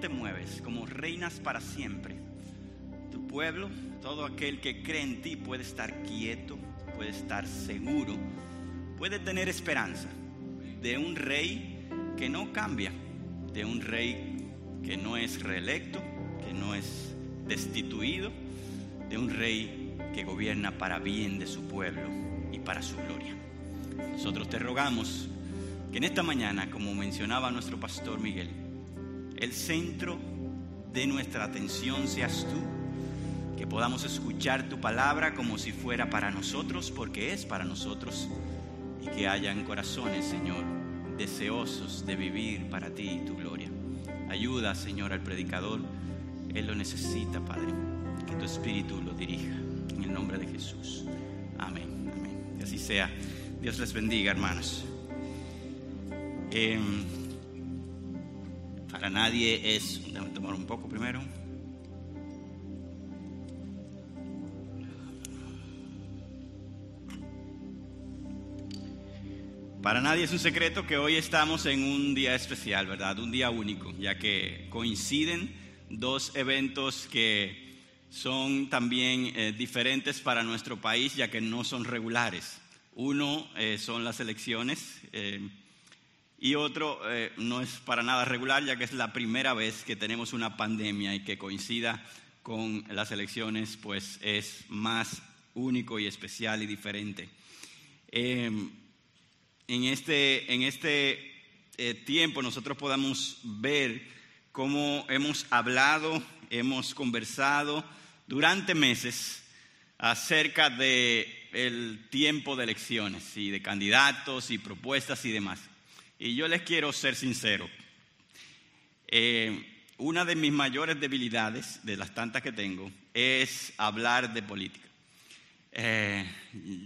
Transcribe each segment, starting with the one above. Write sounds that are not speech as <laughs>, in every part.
te mueves, como reinas para siempre. Tu pueblo, todo aquel que cree en ti puede estar quieto, puede estar seguro, puede tener esperanza de un rey que no cambia, de un rey que no es reelecto, que no es destituido, de un rey que gobierna para bien de su pueblo y para su gloria. Nosotros te rogamos que en esta mañana, como mencionaba nuestro pastor Miguel, el centro de nuestra atención seas tú, que podamos escuchar tu palabra como si fuera para nosotros, porque es para nosotros, y que hayan corazones, Señor, deseosos de vivir para ti y tu gloria. Ayuda, Señor, al predicador, Él lo necesita, Padre, que tu Espíritu lo dirija, en el nombre de Jesús. Amén, amén. Que así sea. Dios les bendiga, hermanos. Em, para nadie es... Déjame tomar un poco primero. Para nadie es un secreto que hoy estamos en un día especial, ¿verdad? Un día único, ya que coinciden dos eventos que son también eh, diferentes para nuestro país, ya que no son regulares. Uno eh, son las elecciones eh, y otro eh, no es para nada regular, ya que es la primera vez que tenemos una pandemia y que coincida con las elecciones, pues es más único y especial y diferente. Em, en este, en este tiempo nosotros podamos ver cómo hemos hablado, hemos conversado durante meses acerca de el tiempo de elecciones y de candidatos y propuestas y demás. Y yo les quiero ser sincero. Eh, una de mis mayores debilidades, de las tantas que tengo, es hablar de política. Eh,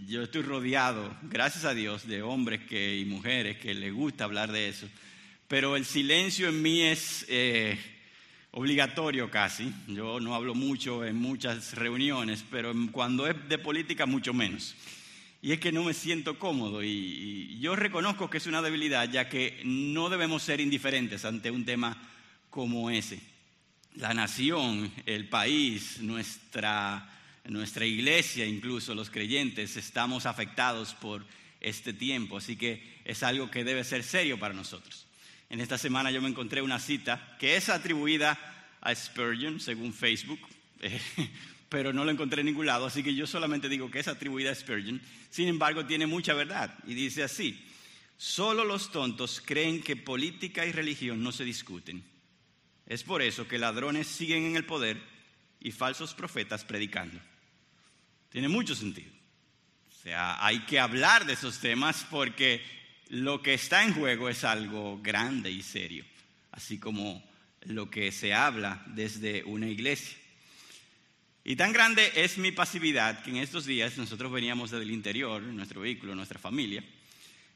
yo estoy rodeado, gracias a Dios, de hombres que, y mujeres que les gusta hablar de eso, pero el silencio en mí es eh, obligatorio casi. Yo no hablo mucho en muchas reuniones, pero cuando es de política mucho menos. Y es que no me siento cómodo y, yo reconozco que es una debilidad, ya que no debemos ser indiferentes ante un tema como ese. La nación, el país, nuestra, nuestra iglesia, incluso los creyentes, estamos afectados por este tiempo, así que es algo que debe ser serio para nosotros. En esta semana yo me encontré una cita que es atribuida a Spurgeon, según Facebook, <laughs> pero no lo encontré en ningún lado, así que yo solamente digo que es atribuida a Spurgeon. Sin embargo, tiene mucha verdad y dice así, solo los tontos creen que política y religión no se discuten. Es por eso que ladrones siguen en el poder y falsos profetas predicando. Tiene mucho sentido. O sea, hay que hablar de esos temas porque lo que está en juego es algo grande y serio, así como lo que se habla desde una iglesia. Y tan grande es mi pasividad que en estos días nosotros veníamos desde el interior, nuestro vehículo, nuestra familia,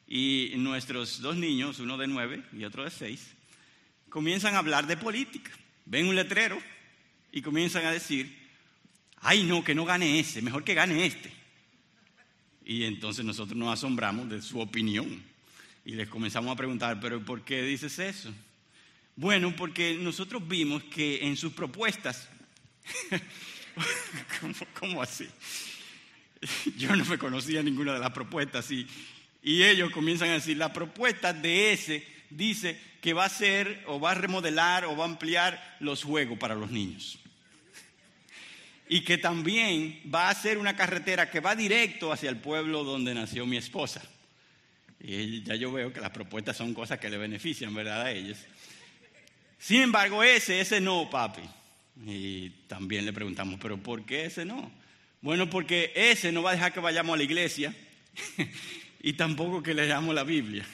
y nuestros dos niños, uno de nueve y otro de seis, comienzan a hablar de política. Ven un letrero y comienzan a decir, ay no, que no gane ese, mejor que gane este. Y entonces nosotros nos asombramos de su opinión. Y les comenzamos a preguntar, pero ¿por qué dices eso? Bueno, porque nosotros vimos que en sus propuestas, <laughs> <laughs> ¿cómo, así? Yo no me conocía ninguna de las propuestas y, y ellos comienzan a decir, la propuesta de ese dice que va a ser o va a remodelar o va a ampliar los juegos para los niños. Y que también va a ser una carretera que va directo hacia el pueblo donde nació mi esposa. Y ya yo veo que las propuestas son cosas que le benefician, ¿verdad? A ellos. Sin embargo, ese, ese no, papi. Y también le preguntamos, ¿pero por qué ese no? Bueno, porque ese no va a dejar que vayamos a la iglesia <laughs> y tampoco que leamos la Biblia.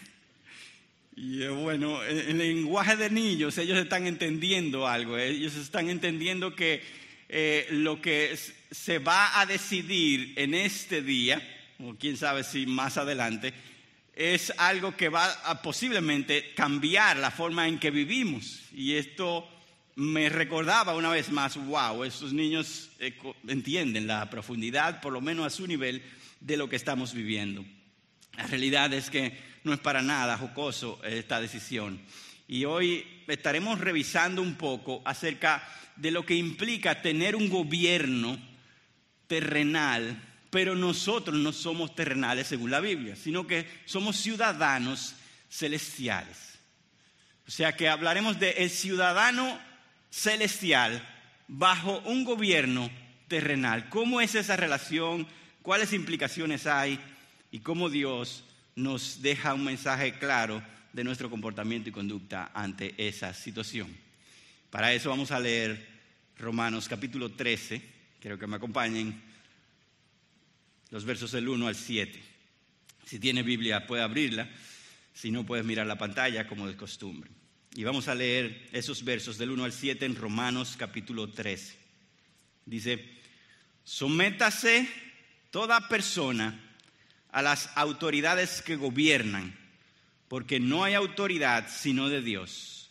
Y bueno, en el lenguaje de niños ellos están entendiendo algo, ellos están entendiendo que eh, lo que se va a decidir en este día, o quién sabe si más adelante, es algo que va a posiblemente cambiar la forma en que vivimos. Y esto me recordaba una vez más, wow, estos niños eh, entienden la profundidad, por lo menos a su nivel, de lo que estamos viviendo. La realidad es que no es para nada jocoso esta decisión. Y hoy estaremos revisando un poco acerca de lo que implica tener un gobierno terrenal, pero nosotros no somos terrenales según la Biblia, sino que somos ciudadanos celestiales. O sea que hablaremos de el ciudadano celestial bajo un gobierno terrenal. ¿Cómo es esa relación? ¿Cuáles implicaciones hay? Y cómo Dios nos deja un mensaje claro de nuestro comportamiento y conducta ante esa situación. Para eso vamos a leer Romanos capítulo 13, quiero que me acompañen, los versos del 1 al 7. Si tiene Biblia puede abrirla, si no puedes mirar la pantalla como de costumbre. Y vamos a leer esos versos del 1 al 7 en Romanos capítulo 13. Dice, sométase toda persona a las autoridades que gobiernan, porque no hay autoridad sino de Dios,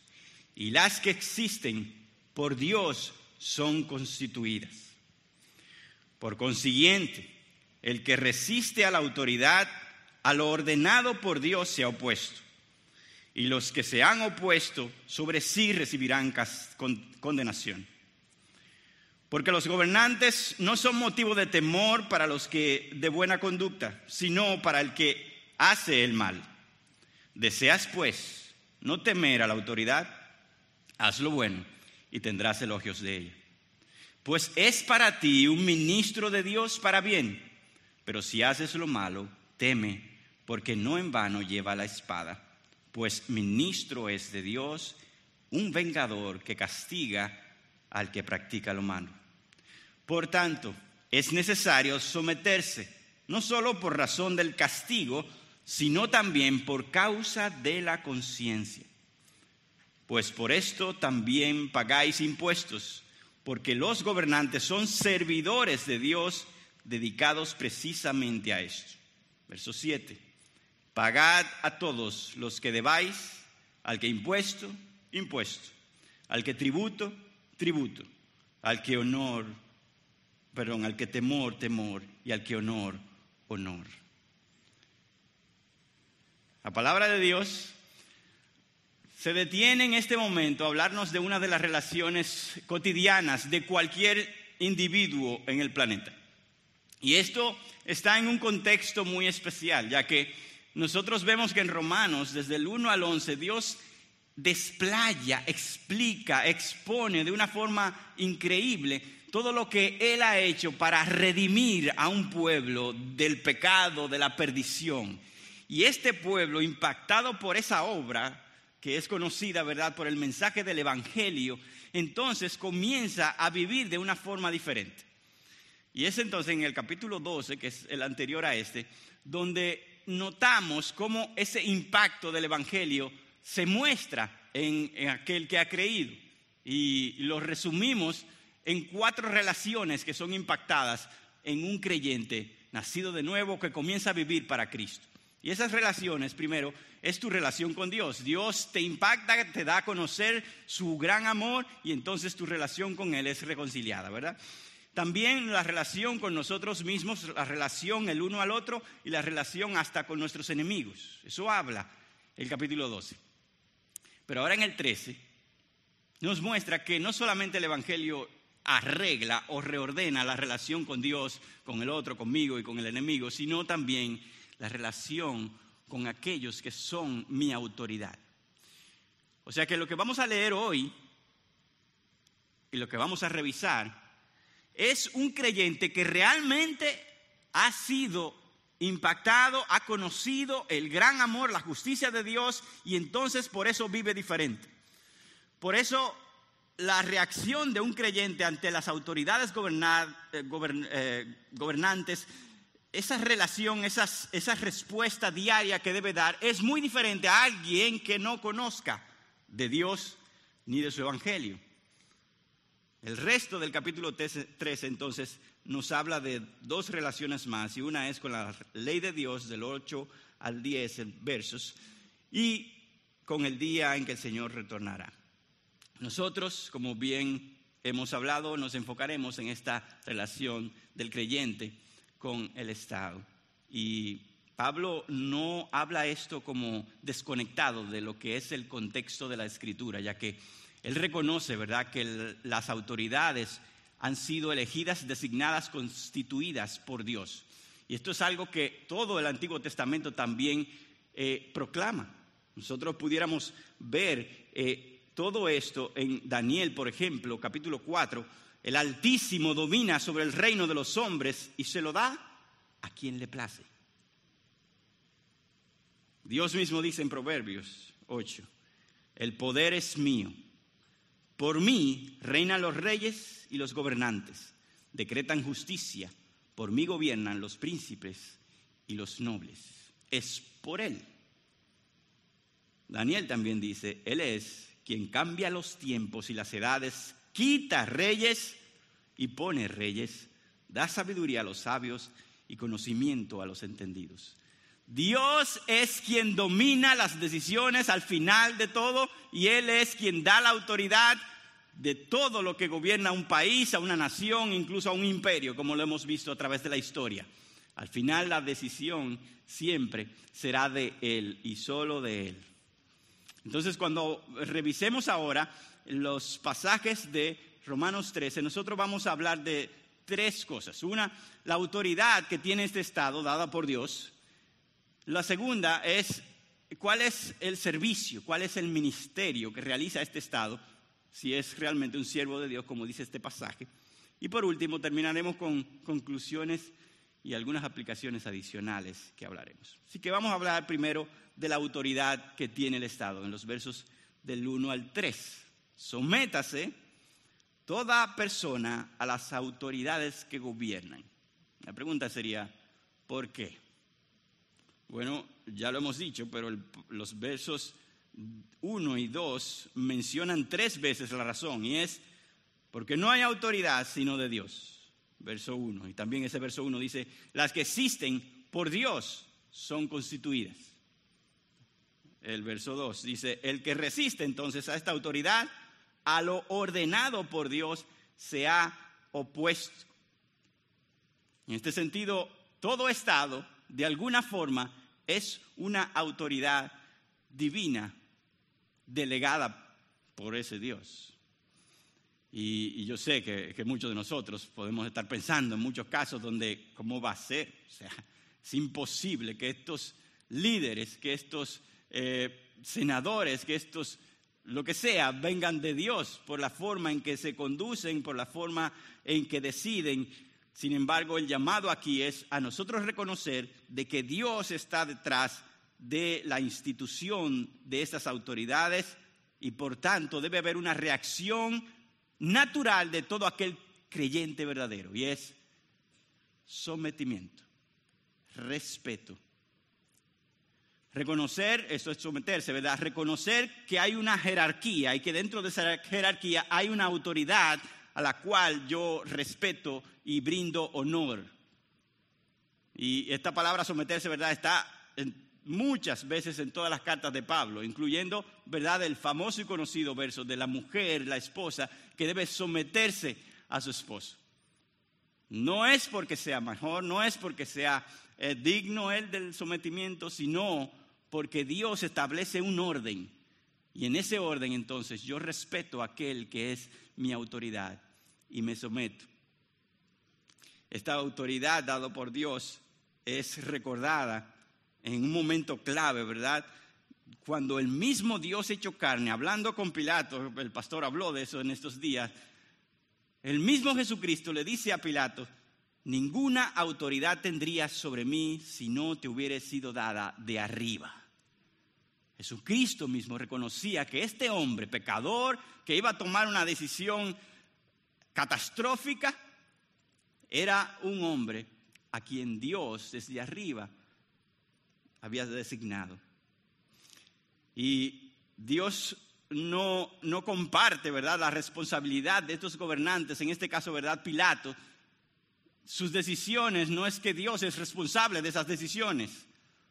y las que existen por Dios son constituidas. Por consiguiente, el que resiste a la autoridad, a lo ordenado por Dios se ha opuesto, y los que se han opuesto sobre sí recibirán condenación. Porque los gobernantes no son motivo de temor para los que de buena conducta, sino para el que hace el mal. Deseas pues no temer a la autoridad, haz lo bueno y tendrás elogios de ella. Pues es para ti un ministro de Dios para bien, pero si haces lo malo, teme, porque no en vano lleva la espada, pues ministro es de Dios, un vengador que castiga al que practica lo malo. Por tanto, es necesario someterse, no solo por razón del castigo, sino también por causa de la conciencia. Pues por esto también pagáis impuestos, porque los gobernantes son servidores de Dios dedicados precisamente a esto. Verso 7. Pagad a todos los que debáis, al que impuesto, impuesto, al que tributo, tributo, al que honor, perdón, al que temor, temor, y al que honor, honor. La palabra de Dios se detiene en este momento a hablarnos de una de las relaciones cotidianas de cualquier individuo en el planeta. Y esto está en un contexto muy especial, ya que nosotros vemos que en Romanos, desde el 1 al 11, Dios desplaya, explica, expone de una forma increíble todo lo que Él ha hecho para redimir a un pueblo del pecado, de la perdición. Y este pueblo, impactado por esa obra, que es conocida, ¿verdad?, por el mensaje del Evangelio, entonces comienza a vivir de una forma diferente. Y es entonces en el capítulo 12, que es el anterior a este, donde notamos cómo ese impacto del Evangelio se muestra en, aquel que ha creído. Y lo resumimos en cuatro relaciones que son impactadas en un creyente nacido de nuevo que comienza a vivir para Cristo. Y esas relaciones, primero, es tu relación con Dios. Dios te impacta, te da a conocer su gran amor y entonces tu relación con Él es reconciliada, ¿verdad? También la relación con nosotros mismos, la relación el uno al otro y la relación hasta con nuestros enemigos. Eso habla el capítulo 12. Pero ahora en el 13 nos muestra que no solamente el Evangelio arregla o reordena la relación con Dios, con el otro, conmigo y con el enemigo, sino también la relación con aquellos que son mi autoridad. O sea que lo que vamos a leer hoy y lo que vamos a revisar es un creyente que realmente ha sido impactado, ha conocido el gran amor, la justicia de Dios y entonces por eso vive diferente. Por eso la reacción de un creyente ante las autoridades eh, eh, gobernantes esa relación, esa respuesta diaria que debe dar es muy diferente a alguien que no conozca de Dios ni de su evangelio. El resto del capítulo 13 entonces nos habla de dos relaciones más y una es con la ley de Dios del 8 al 10 versos y con el día en que el Señor retornará. Nosotros, como bien hemos hablado, nos enfocaremos en esta relación del creyente con el Estado. Y Pablo no habla esto como desconectado de lo que es el contexto de la escritura, ya que él reconoce, ¿verdad?, que las autoridades han sido elegidas, designadas, constituidas por Dios. Y esto es algo que todo el Antiguo Testamento también eh, proclama. Nosotros pudiéramos ver eh, todo esto en Daniel, por ejemplo, capítulo 4. El Altísimo domina sobre el reino de los hombres y se lo da a quien le place. Dios mismo dice en Proverbios 8, el poder es mío. Por mí reinan los reyes y los gobernantes. Decretan justicia. Por mí gobiernan los príncipes y los nobles. Es por Él. Daniel también dice, Él es quien cambia los tiempos y las edades, quita reyes y pone reyes, da sabiduría a los sabios y conocimiento a los entendidos. Dios es quien domina las decisiones al final de todo y Él es quien da la autoridad de todo lo que gobierna un país, a una nación, incluso a un imperio, como lo hemos visto a través de la historia. Al final la decisión siempre será de Él y solo de Él. Entonces cuando revisemos ahora los pasajes de Romanos 13, nosotros vamos a hablar de tres cosas. Una, la autoridad que tiene este Estado dada por Dios. La segunda es cuál es el servicio, cuál es el ministerio que realiza este Estado, si es realmente un siervo de Dios, como dice este pasaje. Y por último, terminaremos con conclusiones y algunas aplicaciones adicionales que hablaremos. Así que vamos a hablar primero de la autoridad que tiene el Estado, en los versos del 1 al 3. Sométase toda persona a las autoridades que gobiernan. La pregunta sería, ¿por qué? Bueno, ya lo hemos dicho, pero los versos 1 y 2 mencionan tres veces la razón y es porque no hay autoridad sino de Dios. Verso 1. Y también ese verso 1 dice, las que existen por Dios son constituidas. El verso 2 dice, el que resiste entonces a esta autoridad, a lo ordenado por Dios, se ha opuesto. En este sentido, todo Estado de alguna forma es una autoridad divina delegada por ese Dios. Y, yo sé que, muchos de nosotros podemos estar pensando en muchos casos donde, ¿cómo va a ser? O sea, es imposible que estos líderes, que estos eh, senadores, que estos, lo que sea, vengan de Dios por la forma en que se conducen, por la forma en que deciden sin embargo, el llamado aquí es a nosotros reconocer de que Dios está detrás de la institución de estas autoridades y por tanto debe haber una reacción natural de todo aquel creyente verdadero y es sometimiento, respeto. Reconocer, eso es someterse, ¿verdad? Reconocer que hay una jerarquía y que dentro de esa jerarquía hay una autoridad a la cual yo respeto y brindo honor. Y esta palabra someterse, ¿verdad? Está muchas veces en todas las cartas de Pablo, incluyendo, ¿verdad?, el famoso y conocido verso de la mujer, la esposa, que debe someterse a su esposo. No es porque sea mejor, no es porque sea eh, digno él del sometimiento, sino porque Dios establece un orden. Y en ese orden entonces yo respeto a aquel que es mi autoridad y me someto. Esta autoridad dada por Dios es recordada en un momento clave, ¿verdad? Cuando el mismo Dios hecho carne, hablando con Pilato, el pastor habló de eso en estos días, el mismo Jesucristo le dice a Pilato, ninguna autoridad tendrías sobre mí si no te hubiera sido dada de arriba. Jesucristo mismo reconocía que este hombre pecador que iba a tomar una decisión catastrófica, era un hombre a quien Dios desde arriba había designado. Y Dios no, no comparte, ¿verdad?, la responsabilidad de estos gobernantes, en este caso, ¿verdad?, Pilato. Sus decisiones no es que Dios es responsable de esas decisiones,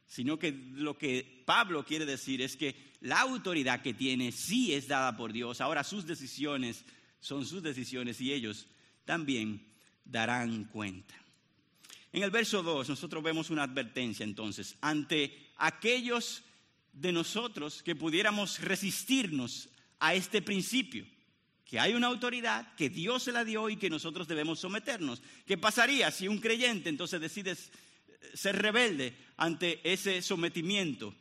sino que lo que Pablo quiere decir es que la autoridad que tiene sí es dada por Dios. Ahora sus decisiones son sus decisiones y ellos también darán cuenta. En el verso 2 nosotros vemos una advertencia entonces ante aquellos de nosotros que pudiéramos resistirnos a este principio, que hay una autoridad, que Dios se la dio y que nosotros debemos someternos. ¿Qué pasaría si un creyente entonces decide ser rebelde ante ese sometimiento?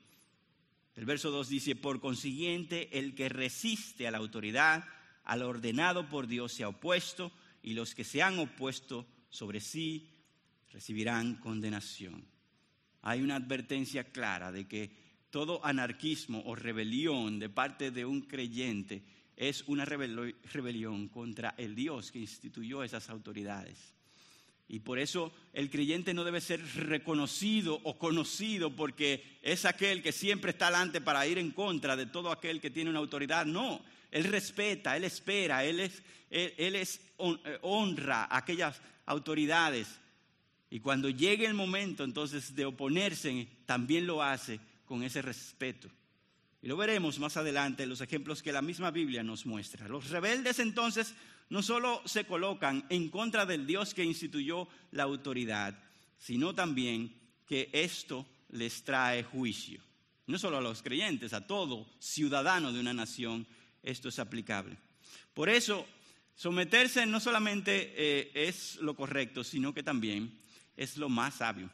El verso 2 dice, por consiguiente, el que resiste a la autoridad, al ordenado por Dios, se ha opuesto, y los que se han opuesto sobre sí recibirán condenación. Hay una advertencia clara de que todo anarquismo o rebelión de parte de un creyente es una rebelión contra el Dios que instituyó esas autoridades. Y por eso el creyente no debe ser reconocido o conocido porque es aquel que siempre está delante para ir en contra de todo aquel que tiene una autoridad. No, él respeta, él espera, él, es, él, es, eh, honra a aquellas autoridades. Y cuando llegue el momento entonces de oponerse, también lo hace con ese respeto. Y lo veremos más adelante en los ejemplos que la misma Biblia nos muestra. Los rebeldes entonces no solo se colocan en contra del Dios que instituyó la autoridad, sino también que esto les trae juicio. No solo a los creyentes, a todo ciudadano de una nación, esto es aplicable. Por eso, someterse no solamente eh, es lo correcto, sino que también es lo más sabio,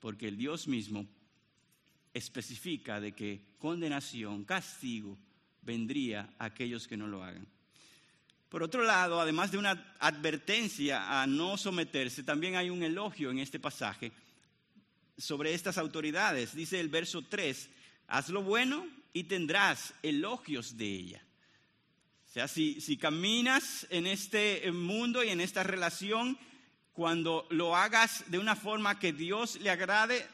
porque el Dios mismo especifica de que condenación, castigo, vendría a aquellos que no lo hagan. Por otro lado, además de una advertencia a no someterse, también hay un elogio en este pasaje sobre estas autoridades. Dice el verso 3, haz lo bueno y tendrás elogios de ella. O sea, si, si caminas en este mundo y en esta relación, cuando lo hagas de una forma que Dios le agrade,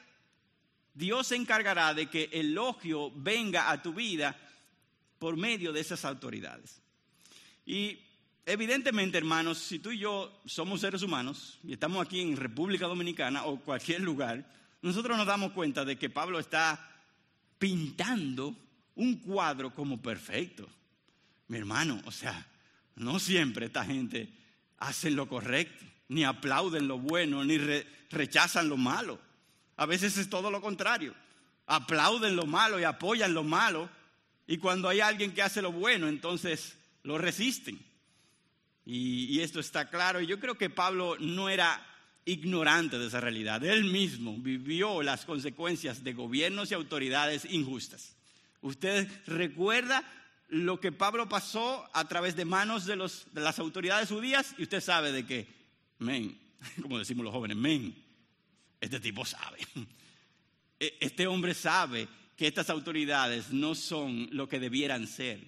Dios se encargará de que el elogio venga a tu vida por medio de esas autoridades. Y evidentemente, hermanos, si tú y yo somos seres humanos y estamos aquí en República Dominicana o cualquier lugar, nosotros nos damos cuenta de que Pablo está pintando un cuadro como perfecto. Mi hermano, o sea, no siempre esta gente hace lo correcto, ni aplauden lo bueno, ni rechazan lo malo. A veces es todo lo contrario. Aplauden lo malo y apoyan lo malo. Y cuando hay alguien que hace lo bueno, entonces lo resisten. Y, esto está claro. Y yo creo que Pablo no era ignorante de esa realidad. Él mismo vivió las consecuencias de gobiernos y autoridades injustas. Usted recuerda lo que Pablo pasó a través de manos de, de las autoridades judías y usted sabe de que, men, como decimos los jóvenes, men, este tipo sabe. E, este hombre sabe que estas autoridades no son lo que debieran ser.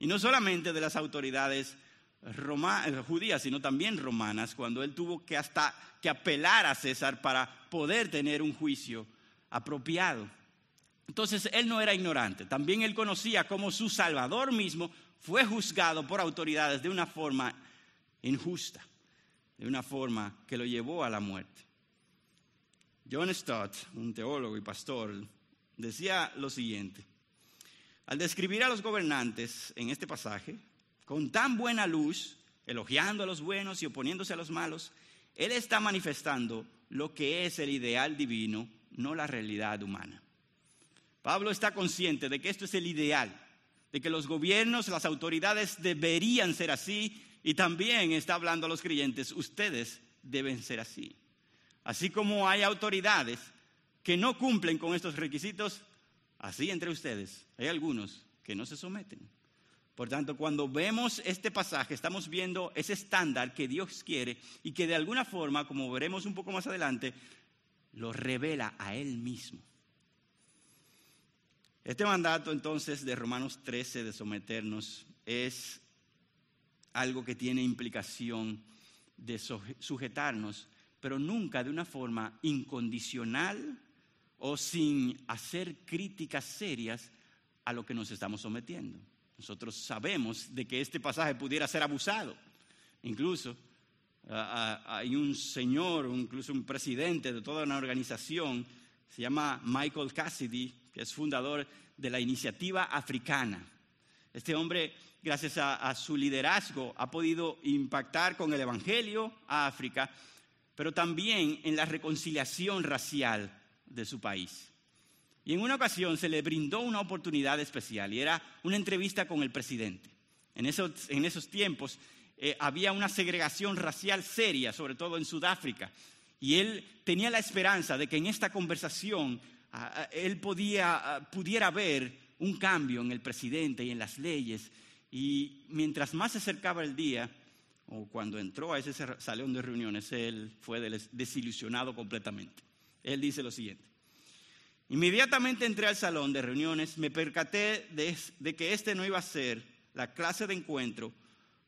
Y no solamente de las autoridades eh, judías, sino también romanas, cuando él tuvo que hasta que apelar a César para poder tener un juicio apropiado. Entonces él no era ignorante, también él conocía cómo su Salvador mismo fue juzgado por autoridades de una forma injusta, de una forma que lo llevó a la muerte. John Stott, un teólogo y pastor, decía lo siguiente. Al describir a los gobernantes en este pasaje, con tan buena luz, elogiando a los buenos y oponiéndose a los malos, él está manifestando lo que es el ideal divino, no la realidad humana. Pablo está consciente de que esto es el ideal, de que los gobiernos, las autoridades deberían ser así y también está hablando a los creyentes, ustedes deben ser así. Así como hay autoridades que no cumplen con estos requisitos, así entre ustedes hay algunos que no se someten. Por tanto, cuando vemos este pasaje, estamos viendo ese estándar que Dios quiere y que de alguna forma, como veremos un poco más adelante, lo revela a Él mismo. Este mandato entonces de Romanos 13 de someternos es algo que tiene implicación de sujetarnos pero nunca de una forma incondicional o sin hacer críticas serias a lo que nos estamos sometiendo. Nosotros sabemos de que este pasaje pudiera ser abusado. Incluso hay un señor, incluso un presidente de toda una organización, se llama Michael Cassidy, que es fundador de la Iniciativa Africana. Este hombre, gracias a su liderazgo, ha podido impactar con el Evangelio a África pero también en la reconciliación racial de su país. Y en una ocasión se le brindó una oportunidad especial y era una entrevista con el presidente. En esos, tiempos eh, había una segregación racial seria, sobre todo en Sudáfrica. Y él tenía la esperanza de que en esta conversación él podía, ah, pudiera ver un cambio en el presidente y en las leyes. Y mientras más se acercaba el día, o cuando entró a ese salón de reuniones, él fue desilusionado completamente. Él dice lo siguiente. Inmediatamente entré al salón de reuniones, me percaté de, que este no iba a ser la clase de encuentro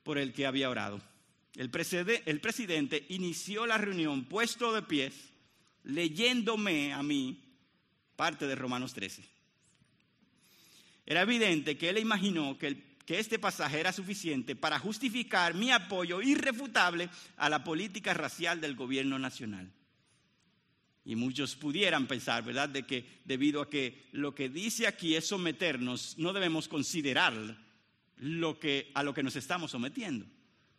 por el que había orado. El, el presidente inició la reunión puesto de pies, leyéndome a mí parte de Romanos 13. Era evidente que él imaginó que, que este pasaje era suficiente para justificar mi apoyo irrefutable a la política racial del gobierno nacional. Y muchos pudieran pensar, ¿verdad?, de que debido a que lo que dice aquí es someternos, no debemos considerar lo que, a lo que nos estamos sometiendo.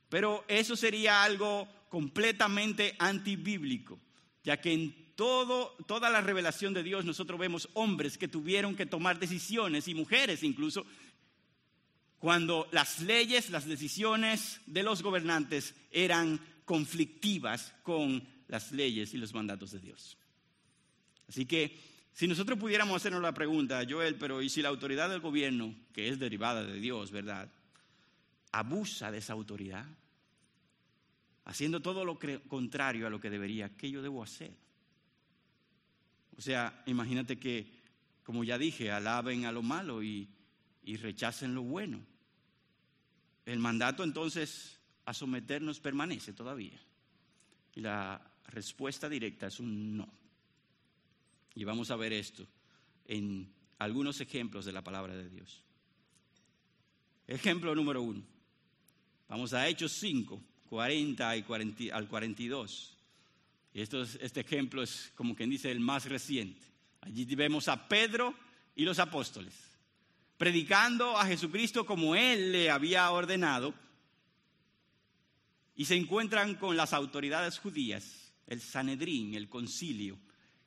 Pero eso sería algo completamente antibíblico, ya que en toda la revelación de Dios nosotros vemos hombres que tuvieron que tomar decisiones y mujeres incluso cuando las leyes, las decisiones de los gobernantes eran conflictivas con las leyes y los mandatos de Dios. Así que si nosotros pudiéramos hacernos la pregunta, Joel, pero ¿y si la autoridad del gobierno, que es derivada de Dios, verdad, abusa de esa autoridad, haciendo todo lo contrario a lo que debería, ¿qué yo debo hacer? O sea, imagínate que, como ya dije, alaben a lo malo y, y rechacen lo bueno. El mandato entonces a someternos permanece todavía. Y la respuesta directa es un no. Y vamos a ver esto en algunos ejemplos de la palabra de Dios. Ejemplo número uno. Vamos a Hechos 5, 40 y 40, al 42. Esto este ejemplo es como quien dice el más reciente. Allí vemos a Pedro y los apóstoles predicando a Jesucristo como él le había ordenado y se encuentran con las autoridades judías el Sanedrín, el concilio,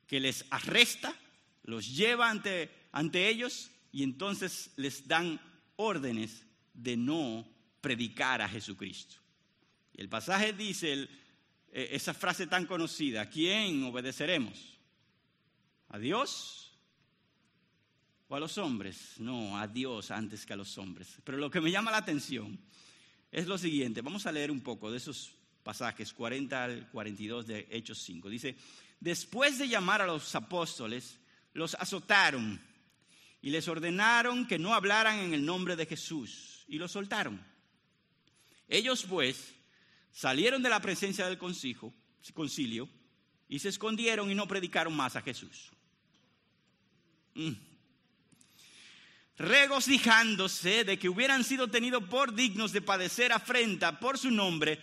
que les arresta, los lleva ante, ante ellos y entonces les dan órdenes de no predicar a Jesucristo. Y el pasaje dice eh, esa frase tan conocida, ¿a quién obedeceremos? ¿A Dios o a los hombres? No, a Dios antes que a los hombres. Pero lo que me llama la atención es lo siguiente, vamos a leer un poco de esos pasajes 40 al 42 de Hechos 5. Dice, después de llamar a los apóstoles, los azotaron y les ordenaron que no hablaran en el nombre de Jesús y los soltaron. Ellos pues salieron de la presencia del concilio y se escondieron y no predicaron más a Jesús. Mm. Regocijándose de que hubieran sido tenidos por dignos de padecer afrenta por su nombre,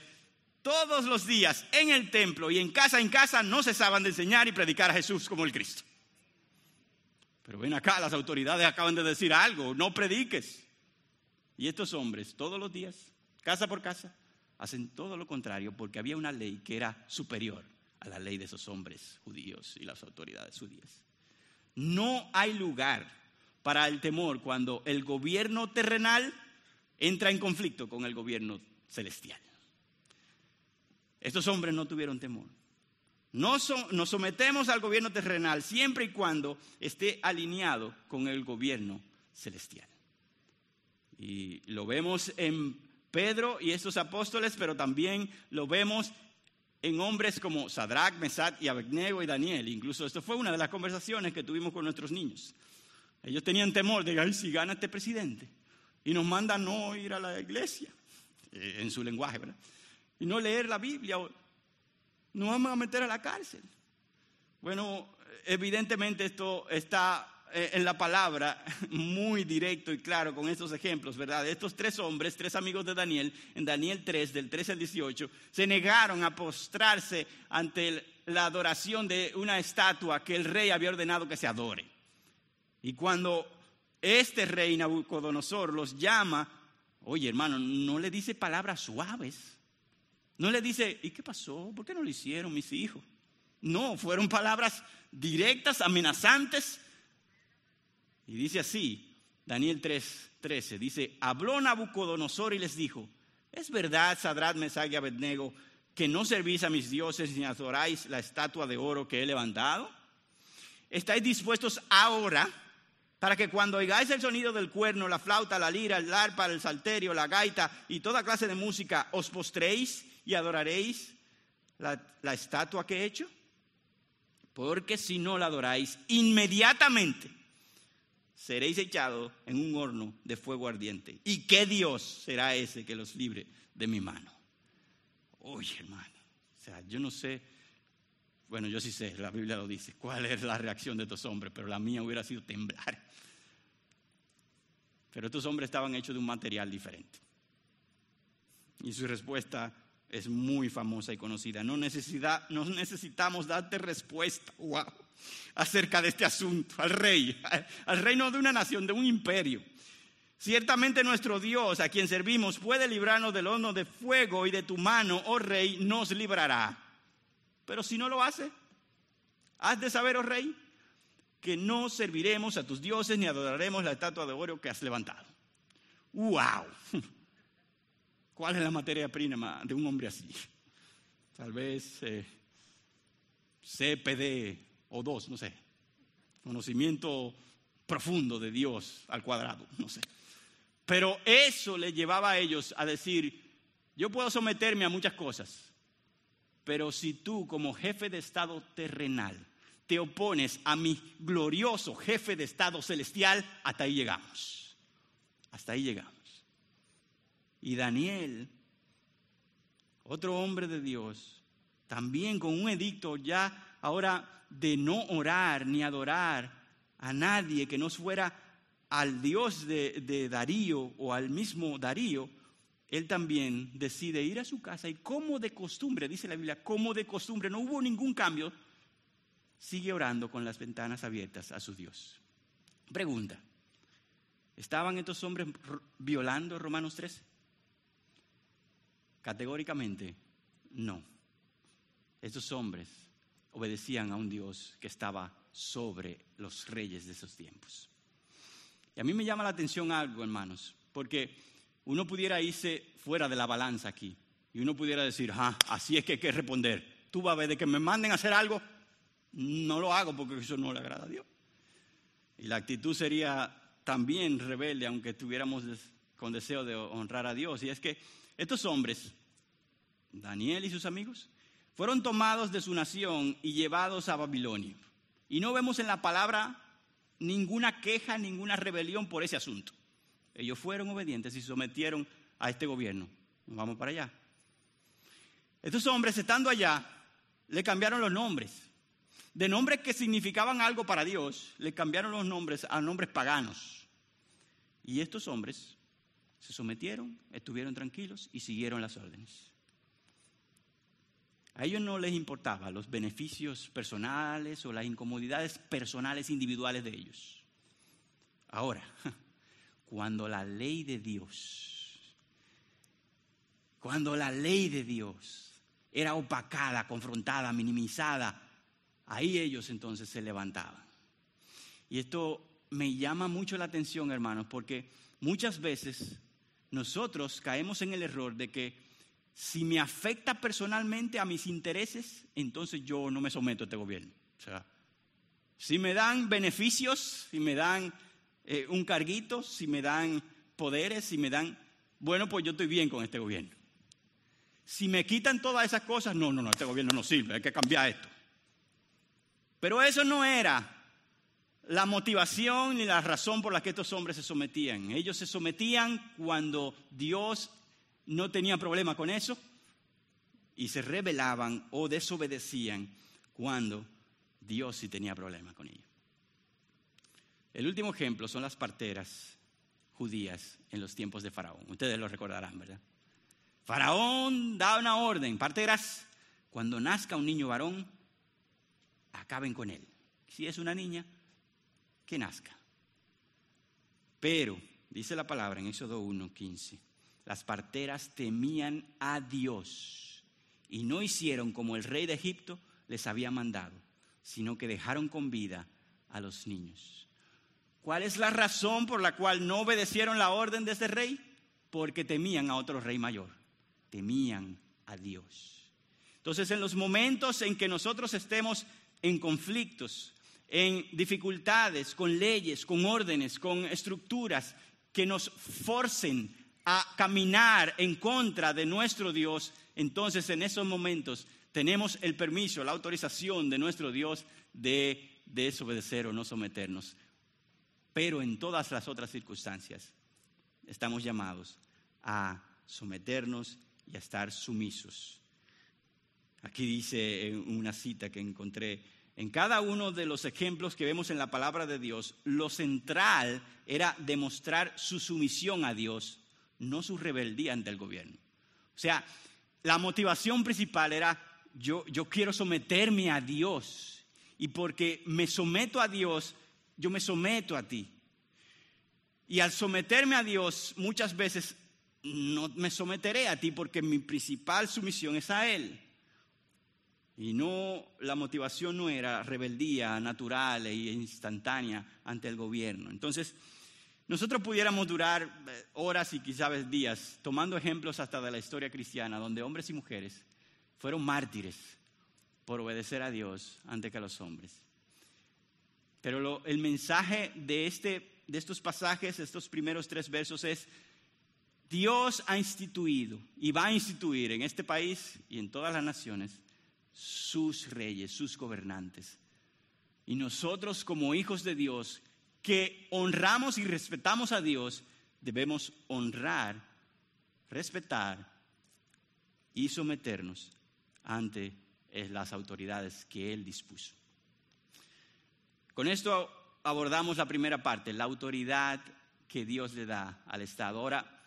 todos los días en el templo y en casa en casa no cesaban de enseñar y predicar a Jesús como el Cristo. Pero ven acá, las autoridades acaban de decir algo, no prediques. Y estos hombres todos los días, casa por casa, hacen todo lo contrario porque había una ley que era superior a la ley de esos hombres judíos y las autoridades judías. No hay lugar para el temor cuando el gobierno terrenal entra en conflicto con el gobierno celestial. Estos hombres no tuvieron temor. Nos, sometemos al gobierno terrenal siempre y cuando esté alineado con el gobierno celestial. Y lo vemos en Pedro y estos apóstoles, pero también lo vemos en hombres como Sadrach, Mesat y Abednego y Daniel. Incluso esto fue una de las conversaciones que tuvimos con nuestros niños. Ellos tenían temor de, ay, si gana este presidente y nos manda no ir a la iglesia, eh, en su lenguaje, ¿verdad? y no leer la Biblia, nos vamos a meter a la cárcel. Bueno, evidentemente esto está en la palabra <laughs> muy directo y claro con estos ejemplos, ¿verdad? Estos tres hombres, tres amigos de Daniel, en Daniel 3, del 13 al 18, se negaron a postrarse ante la adoración de una estatua que el rey había ordenado que se adore. Y cuando este rey Nabucodonosor los llama, oye hermano, no le dice palabras suaves No le dice, ¿y qué pasó? ¿Por qué no lo hicieron mis hijos? No, fueron palabras directas, amenazantes. Y dice así, Daniel 3, 13, dice, habló Nabucodonosor y les dijo, ¿es verdad, Sadrat, Mesach y Abednego, que no servís a mis dioses ni adoráis la estatua de oro que he levantado? ¿Estáis dispuestos ahora para que cuando oigáis el sonido del cuerno, la flauta, la lira, el arpa, el salterio, la gaita y toda clase de música, os postréis y adoraréis la estatua que he hecho? Porque si no la adoráis, inmediatamente seréis echados en un horno de fuego ardiente. ¿Y qué Dios será ese que los libre de mi mano? Oye, hermano, o sea, yo no sé, bueno, yo sí sé, la Biblia lo dice, cuál es la reacción de estos hombres, pero la mía hubiera sido temblar. Pero estos hombres estaban hechos de un material diferente. Y su respuesta es muy famosa y conocida. No, no necesitamos darte respuesta, wow, acerca de este asunto, al rey, al reino de una nación, de un imperio. Ciertamente nuestro Dios, a quien servimos, puede librarnos del horno de fuego y de tu mano, oh rey, nos librará. Pero si no lo hace, has de saber, oh rey, que no serviremos a tus dioses ni adoraremos la estatua de oro que has levantado. ¡Wow! ¿Cuál es la materia prima de un hombre así? Tal vez eh, CPD o dos, no sé. Conocimiento profundo de Dios al cuadrado, no sé. Pero eso le llevaba a ellos a decir, yo puedo someterme a muchas cosas, pero si tú como jefe de Estado terrenal te opones a mi glorioso jefe de Estado celestial, hasta ahí llegamos. Hasta ahí llegamos. Y Daniel, otro hombre de Dios, también con un edicto ya ahora de no orar ni adorar a nadie que no fuera al Dios de, Darío o al mismo Darío, él también decide ir a su casa y como de costumbre, dice la Biblia, como de costumbre, no hubo ningún cambio, sigue orando con las ventanas abiertas a su Dios. Pregunta, ¿estaban estos hombres violando Romanos 13? Categóricamente, no. Estos hombres obedecían a un Dios que estaba sobre los reyes de esos tiempos. Y a mí me llama la atención algo, hermanos, porque uno pudiera irse fuera de la balanza aquí y uno pudiera decir, ah, así es que hay que responder. Tú vas a ver de que me manden a hacer algo, no lo hago porque eso no le agrada a Dios. Y la actitud sería también rebelde, aunque estuviéramos con deseo de honrar a Dios. Y es que estos hombres, Daniel y sus amigos, fueron tomados de su nación y llevados a Babilonia. Y no vemos en la palabra ninguna queja, ninguna rebelión por ese asunto. Ellos fueron obedientes y se sometieron a este gobierno. Vamos para allá. Estos hombres, estando allá, le cambiaron los nombres. De nombres que significaban algo para Dios, le cambiaron los nombres a nombres paganos. Y estos hombres se sometieron, estuvieron tranquilos y siguieron las órdenes. A ellos no les importaba los beneficios personales o las incomodidades personales individuales de ellos. Ahora, <laughs> cuando la ley de Dios, cuando la ley de Dios era opacada, confrontada, minimizada, ahí ellos entonces se levantaban. Y esto me llama mucho la atención, hermanos, porque muchas veces nosotros caemos en el error de que si me afecta personalmente a mis intereses, entonces yo no me someto a este gobierno. O sea, si me dan beneficios, si me dan eh, un carguito, si me dan poderes, si me dan, bueno, pues yo estoy bien con este gobierno. Si me quitan todas esas cosas, no, no, no, este gobierno no sirve, hay que cambiar esto. Pero eso no era la motivación ni la razón por la que estos hombres se sometían. Ellos se sometían cuando Dios no tenían problema con eso y se rebelaban o desobedecían cuando Dios sí tenía problema con ello. El último ejemplo son las parteras judías en los tiempos de Faraón. Ustedes lo recordarán, ¿verdad? Faraón da una orden, parteras, cuando nazca un niño varón, acaben con él. Si es una niña, que nazca. Pero, dice la palabra en Éxodo 1, 15, las parteras temían a Dios y no hicieron como el rey de Egipto les había mandado, sino que dejaron con vida a los niños. ¿Cuál es la razón por la cual no obedecieron la orden de ese rey? Porque temían a otro rey mayor, temían a Dios. Entonces, en los momentos en que nosotros estemos en conflictos, en dificultades, con leyes, con órdenes, con estructuras que nos forcen a caminar en contra de nuestro Dios, entonces en esos momentos tenemos el permiso, la autorización de nuestro Dios de desobedecer o no someternos. Pero en todas las otras circunstancias estamos llamados a someternos y a estar sumisos. Aquí dice una cita que encontré en cada uno de los ejemplos que vemos en la palabra de Dios, lo central era demostrar su sumisión a Dios, no su rebeldía ante el gobierno. O sea, la motivación principal era, yo, yo quiero someterme a Dios. Y porque me someto a Dios, yo me someto a ti. Y al someterme a Dios, muchas veces no me someteré a ti porque mi principal sumisión es a Él. Y no, la motivación no era rebeldía natural e instantánea ante el gobierno. Entonces, nosotros pudiéramos durar eh, horas y quizás días tomando ejemplos hasta de la historia cristiana, donde hombres y mujeres fueron mártires por obedecer a Dios antes que a los hombres. Pero el mensaje de, este, de estos pasajes, estos primeros tres versos es, Dios ha instituido y va a instituir en este país y en todas las naciones sus reyes, sus gobernantes. Y nosotros como hijos de Dios, que honramos y respetamos a Dios, debemos honrar, respetar y someternos ante eh, las autoridades que Él dispuso. Con esto abordamos la primera parte, la autoridad que Dios le da al Estado. Ahora,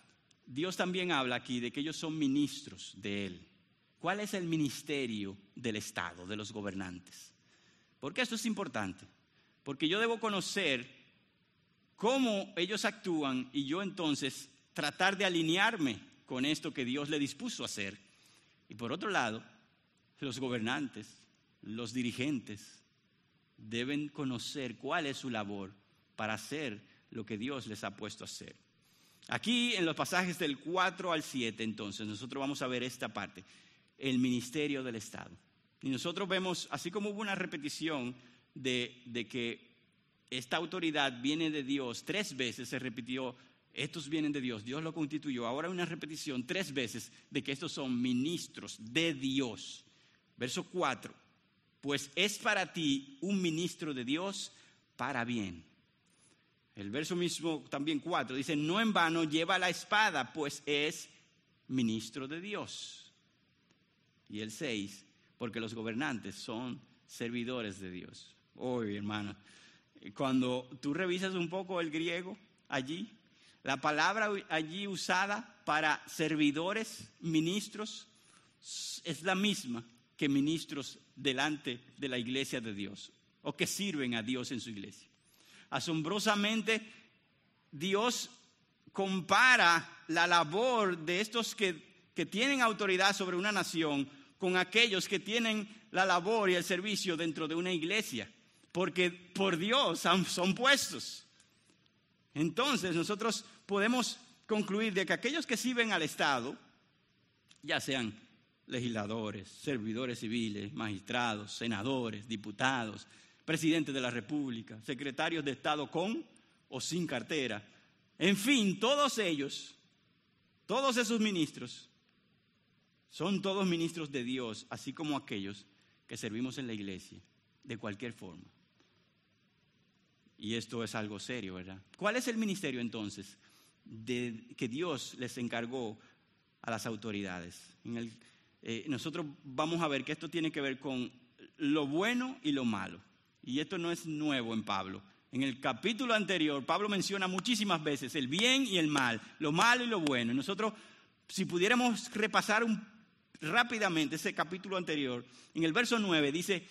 Dios también habla aquí de que ellos son ministros de Él. ¿Cuál es el ministerio del Estado, de los gobernantes? Porque esto es importante. Porque yo debo conocer cómo ellos actúan y yo entonces tratar de alinearme con esto que Dios le dispuso hacer. Y por otro lado, los gobernantes, los dirigentes, deben conocer cuál es su labor para hacer lo que Dios les ha puesto a hacer. Aquí en los pasajes del 4 al 7, entonces, nosotros vamos a ver esta parte el ministerio del Estado. Y nosotros vemos, así como hubo una repetición de, de que esta autoridad viene de Dios, tres veces se repitió, estos vienen de Dios, Dios lo constituyó. Ahora una repetición tres veces de que estos son ministros de Dios. Verso 4, pues es para ti un ministro de Dios para bien. El verso mismo también 4 dice, no en vano lleva la espada, pues es ministro de Dios y el 6, porque los gobernantes son servidores de Dios. Hoy, hermano, cuando tú revisas un poco el griego allí, la palabra allí usada para servidores, ministros, es la misma que ministros delante de la iglesia de Dios o que sirven a Dios en su iglesia. Asombrosamente, Dios compara la labor de estos que, que tienen autoridad sobre una nación con aquellos que tienen la labor y el servicio dentro de una iglesia, porque por Dios son puestos. Entonces nosotros podemos concluir de que aquellos que sirven al Estado, ya sean legisladores, servidores civiles, magistrados, senadores, diputados, presidentes de la República, secretarios de Estado con o sin cartera, en fin, todos ellos, todos esos ministros son todos ministros de Dios, así como aquellos que servimos en la iglesia, de cualquier forma. Y esto es algo serio, ¿verdad? ¿Cuál es el ministerio entonces de, que Dios les encargó a las autoridades? Eh, nosotros vamos a ver que esto tiene que ver con lo bueno y lo malo. Y esto no es nuevo en Pablo. En el capítulo anterior, Pablo menciona muchísimas veces el bien y el mal, lo malo y lo bueno. Y nosotros, si pudiéramos repasar rápidamente ese capítulo anterior, en el verso 9 dice,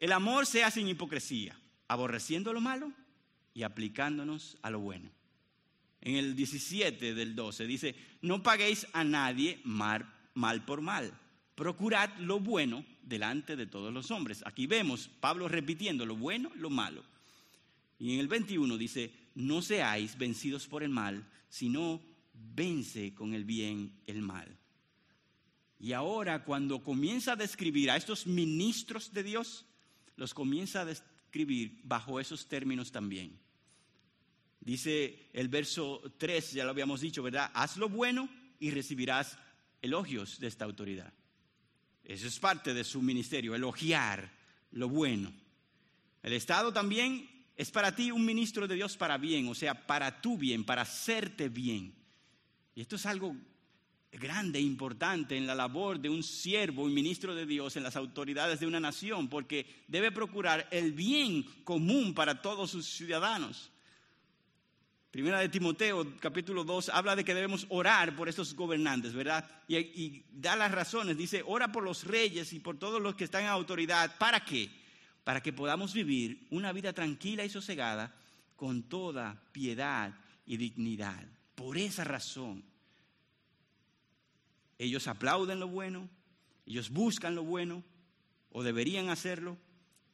el amor sea sin hipocresía, aborreciendo lo malo y aplicándonos a lo bueno. En el 17 del 12 dice, no paguéis a nadie mal, por mal, procurad lo bueno delante de todos los hombres. Aquí vemos Pablo repitiendo lo bueno, lo malo. Y en el 21 dice, no seáis vencidos por el mal, sino vence con el bien el mal. Y ahora cuando comienza a describir a estos ministros de Dios, los comienza a bajo esos términos también. Dice el verso 3, ya lo habíamos dicho, ¿verdad? Haz lo bueno y recibirás elogios de esta autoridad. Eso es parte de su ministerio, elogiar lo bueno. El Estado también es para ti un ministro de Dios para bien, o sea, para tu bien, para hacerte bien. Y esto es algo grande e importante en la labor de un siervo, un ministro de Dios en las autoridades de una nación, porque debe procurar el bien común para todos sus ciudadanos. Primera de Timoteo, capítulo 2, habla de que debemos orar por estos gobernantes, ¿verdad? Y, da las razones. Dice, ora por los reyes y por todos los que están en autoridad. ¿Para qué? Para que podamos vivir una vida tranquila y sosegada con toda piedad y dignidad. Por esa razón, ellos aplauden lo bueno, ellos buscan lo bueno, o deberían hacerlo,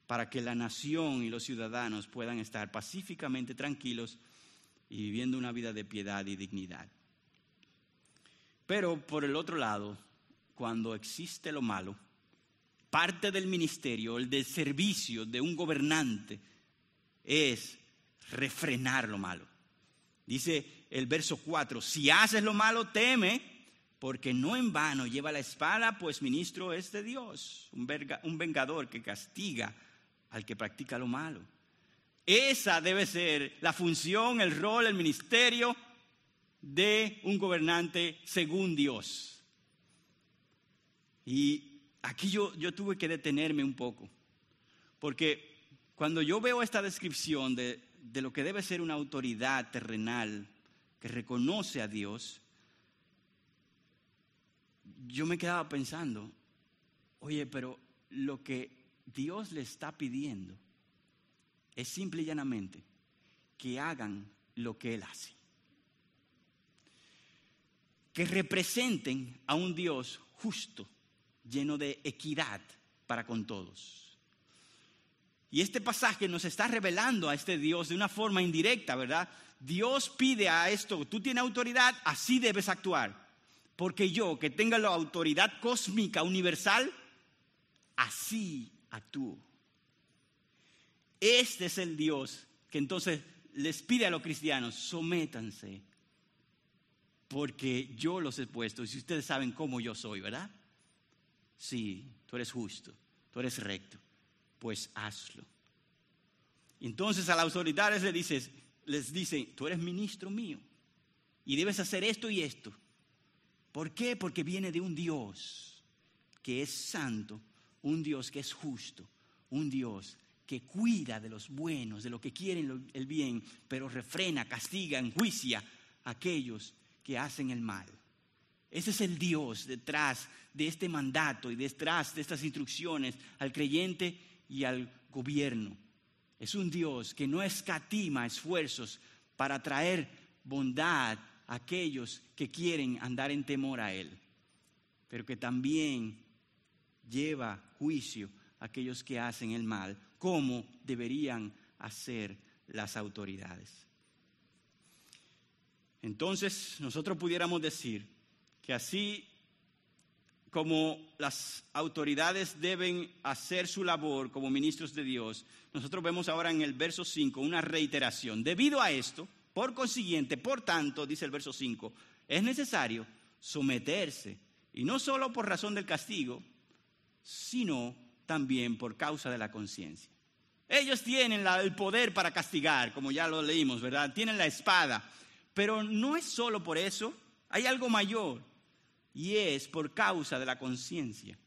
para que la nación y los ciudadanos puedan estar pacíficamente tranquilos y viviendo una vida de piedad y dignidad. Pero por el otro lado, cuando existe lo malo, parte del ministerio, el del servicio de un gobernante, es refrenar lo malo. Dice el verso 4, si haces lo malo, teme, porque no en vano lleva la espada, pues ministro es de Dios, un vengador que castiga al que practica lo malo. Esa debe ser la función, el rol, el ministerio de un gobernante según Dios. Y aquí yo, yo tuve que detenerme un poco, porque cuando yo veo esta descripción de, de lo que debe ser una autoridad terrenal que reconoce a Dios, yo me quedaba pensando, oye, pero lo que Dios le está pidiendo es simple y llanamente que hagan lo que Él hace. Que representen a un Dios justo, lleno de equidad para con todos. Y este pasaje nos está revelando a este Dios de una forma indirecta, ¿verdad? Dios pide a esto, tú tienes autoridad, así debes actuar. Porque yo, que tenga la autoridad cósmica universal, así actúo. Este es el Dios que entonces les pide a los cristianos, sométanse, porque yo los he puesto, y si ustedes saben cómo yo soy, ¿verdad? Sí, tú eres justo, tú eres recto, pues hazlo. Entonces a las autoridades les dices, les dicen, tú eres ministro mío y debes hacer esto y esto. ¿Por qué? Porque viene de un Dios que es santo, un Dios que es justo, un Dios que cuida de los buenos, de los que quieren el bien, pero refrena, castiga, enjuicia a aquellos que hacen el mal. Ese es el Dios detrás de este mandato y detrás de estas instrucciones al creyente y al gobierno. Es un Dios que no escatima esfuerzos para traer bondad aquellos que quieren andar en temor a Él, pero que también lleva juicio a aquellos que hacen el mal cómo deberían hacer las autoridades. Entonces, nosotros pudiéramos decir que así como las autoridades deben hacer su labor como ministros de Dios, nosotros vemos ahora en el verso 5 una reiteración. Debido a esto, por consiguiente, por tanto, dice el verso 5, es necesario someterse, y no solo por razón del castigo, sino también por causa de la conciencia. Ellos tienen el poder para castigar, como ya lo leímos, ¿verdad? Tienen la espada. Pero no es solo por eso, hay algo mayor. Y es por causa de la conciencia.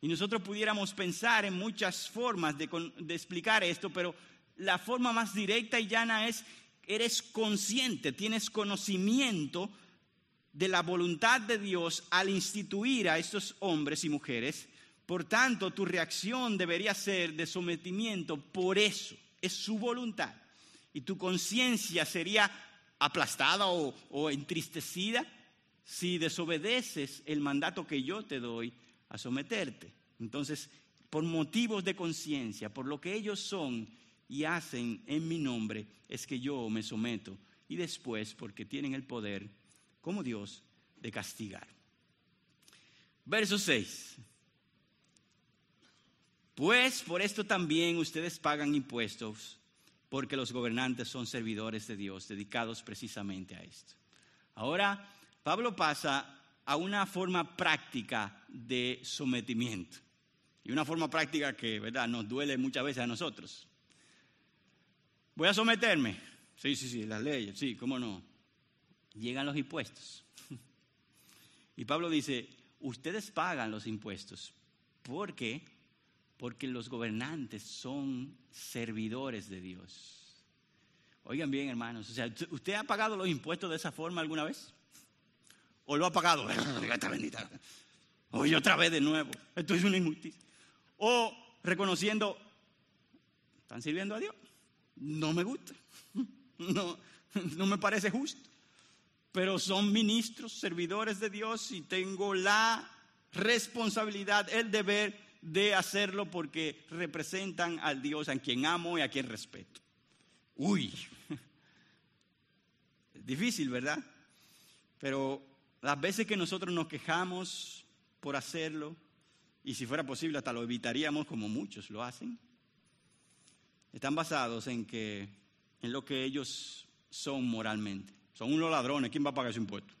Y nosotros pudiéramos pensar en muchas formas de, de, explicar esto, pero la forma más directa y llana es, eres consciente, tienes conocimiento de la voluntad de Dios al instituir a estos hombres y mujeres por tanto, tu reacción debería ser de sometimiento por eso, es su voluntad. Y tu conciencia sería aplastada o, entristecida si desobedeces el mandato que yo te doy a someterte. Entonces, por motivos de conciencia, por lo que ellos son y hacen en mi nombre, es que yo me someto. Y después, porque tienen el poder, como Dios, de castigar. Verso 6. Pues por esto también ustedes pagan impuestos, porque los gobernantes son servidores de Dios, dedicados precisamente a esto. Ahora, Pablo pasa a una forma práctica de sometimiento. Y una forma práctica que, ¿verdad?, nos duele muchas veces a nosotros. Voy a someterme. Sí, sí, sí, las leyes, sí, cómo no. Llegan los impuestos. <laughs> Y Pablo dice, ustedes pagan los impuestos. ¿Por qué? Porque los gobernantes son servidores de Dios. Oigan bien, hermanos, o sea, ¿usted ha pagado los impuestos de esa forma alguna vez? ¿O lo ha pagado? <laughs> Esta bendita. Oye, otra vez de nuevo. Esto es una injusticia. O reconociendo, ¿están sirviendo a Dios? No me gusta. <laughs> No, no me parece justo. Pero son ministros, servidores de Dios y tengo la responsabilidad, el deber de hacerlo porque representan al Dios a quien amo y a quien respeto. Uy, es <laughs> difícil, ¿verdad? Pero las veces que nosotros nos quejamos por hacerlo, y si fuera posible hasta lo evitaríamos como muchos lo hacen, están basados en que en lo que ellos son moralmente. Son unos ladrones, ¿quién va a pagar ese impuesto?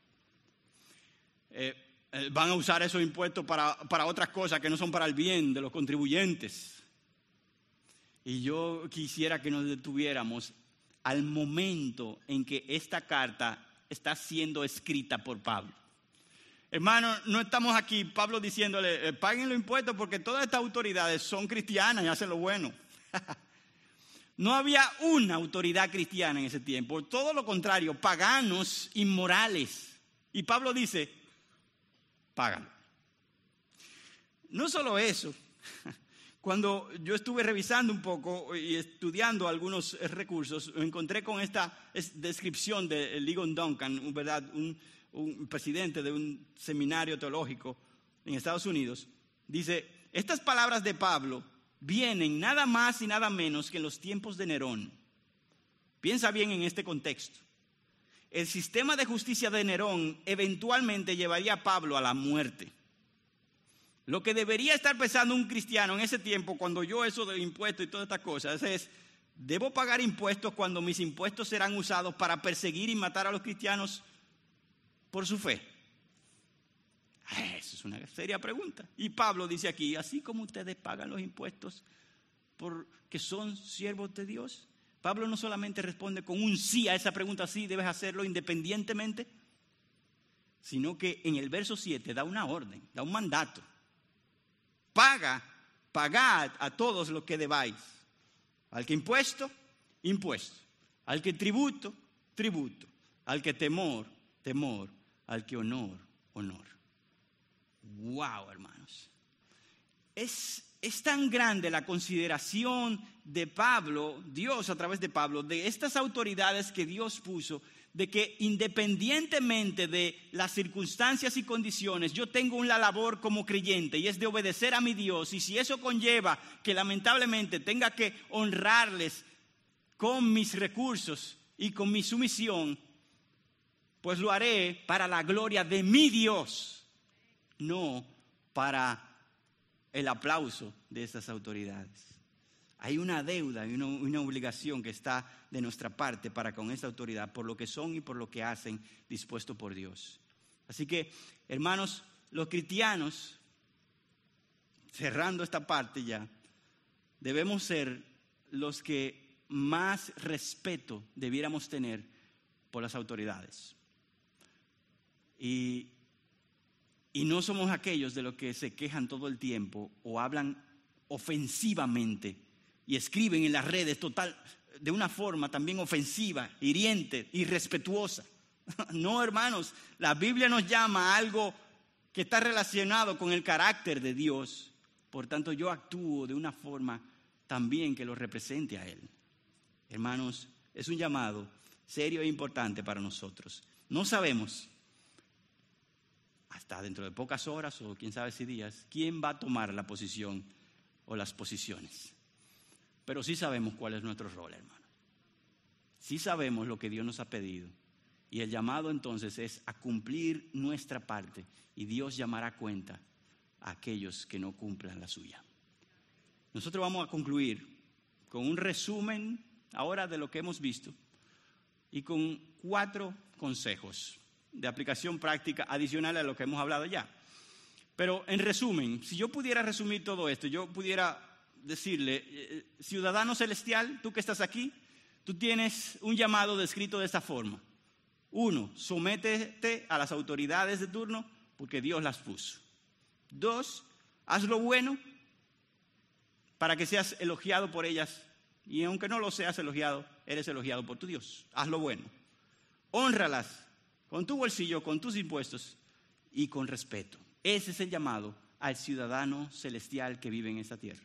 Eh, eh, van a usar esos impuestos para, para otras cosas que no son para el bien de los contribuyentes. Y yo quisiera que nos detuviéramos al momento en que esta carta está siendo escrita por Pablo. Hermano, no estamos aquí, Pablo diciéndole, eh, paguen los impuestos porque todas estas autoridades son cristianas y hacen lo bueno. <laughs> no había una autoridad cristiana en ese tiempo, todo lo contrario, paganos inmorales. Y Pablo dice, págalo. No solo eso, <laughs> cuando yo estuve revisando un poco y estudiando algunos recursos, encontré con esta descripción de Ligon Duncan, ¿verdad? Un presidente de un seminario teológico en Estados Unidos, dice, estas palabras de Pablo vienen nada más y nada menos que en los tiempos de Nerón. Piensa bien en este contexto. El sistema de justicia de Nerón eventualmente llevaría a Pablo a la muerte. Lo que debería estar pensando un cristiano en ese tiempo, cuando yo eso de impuestos y todas estas cosas, es, ¿debo pagar impuestos cuando mis impuestos serán usados para perseguir y matar a los cristianos por su fe? Esa es una seria pregunta. Y Pablo dice aquí, así como ustedes pagan los impuestos porque son siervos de Dios, Pablo no solamente responde con un sí a esa pregunta, sí, debes hacerlo independientemente, sino que en el verso 7 da una orden, da un mandato. Paga, pagad a todos lo que debáis. Al que impuesto, impuesto. Al que tributo, tributo. Al que temor, temor al que honor, honor. Wow, hermanos. Es, es tan grande la consideración de Pablo, Dios a través de Pablo, de estas autoridades que Dios puso, de que independientemente de las circunstancias y condiciones, yo tengo una labor como creyente y es de obedecer a mi Dios. Y si eso conlleva que lamentablemente tenga que honrarles con mis recursos y con mi sumisión, pues lo haré para la gloria de mi Dios, no para el aplauso de esas autoridades. Hay una deuda y una, obligación que está de nuestra parte para con esta autoridad, por lo que son y por lo que hacen, dispuesto por Dios. Así que, hermanos, los cristianos, cerrando esta parte ya, debemos ser los que más respeto debiéramos tener por las autoridades. Y, no somos aquellos de los que se quejan todo el tiempo o hablan ofensivamente y escriben en las redes total de una forma también ofensiva, hiriente, irrespetuosa. <laughs> No, hermanos, la Biblia nos llama a algo que está relacionado con el carácter de Dios. Por tanto, yo actúo de una forma también que lo represente a Él. Hermanos, es un llamado serio e importante para nosotros. No sabemos hasta dentro de pocas horas o quién sabe si días, quién va a tomar la posición o las posiciones. Pero sí sabemos cuál es nuestro rol, hermano. Sí sabemos lo que Dios nos ha pedido. Y el llamado entonces es a cumplir nuestra parte y Dios llamará cuenta a aquellos que no cumplan la suya. Nosotros vamos a concluir con un resumen ahora de lo que hemos visto y con cuatro consejos de aplicación práctica adicional a lo que hemos hablado ya. Pero en resumen, si yo pudiera resumir todo esto, yo pudiera decirle, eh, ciudadano celestial, tú que estás aquí, tú tienes un llamado descrito de esta forma. Uno, sométete a las autoridades de turno porque Dios las puso. Dos, haz lo bueno para que seas elogiado por ellas. Y aunque no lo seas elogiado, eres elogiado por tu Dios. Haz lo bueno. Honralas con tu bolsillo, con tus impuestos y con respeto. Ese es el llamado al ciudadano celestial que vive en esta tierra.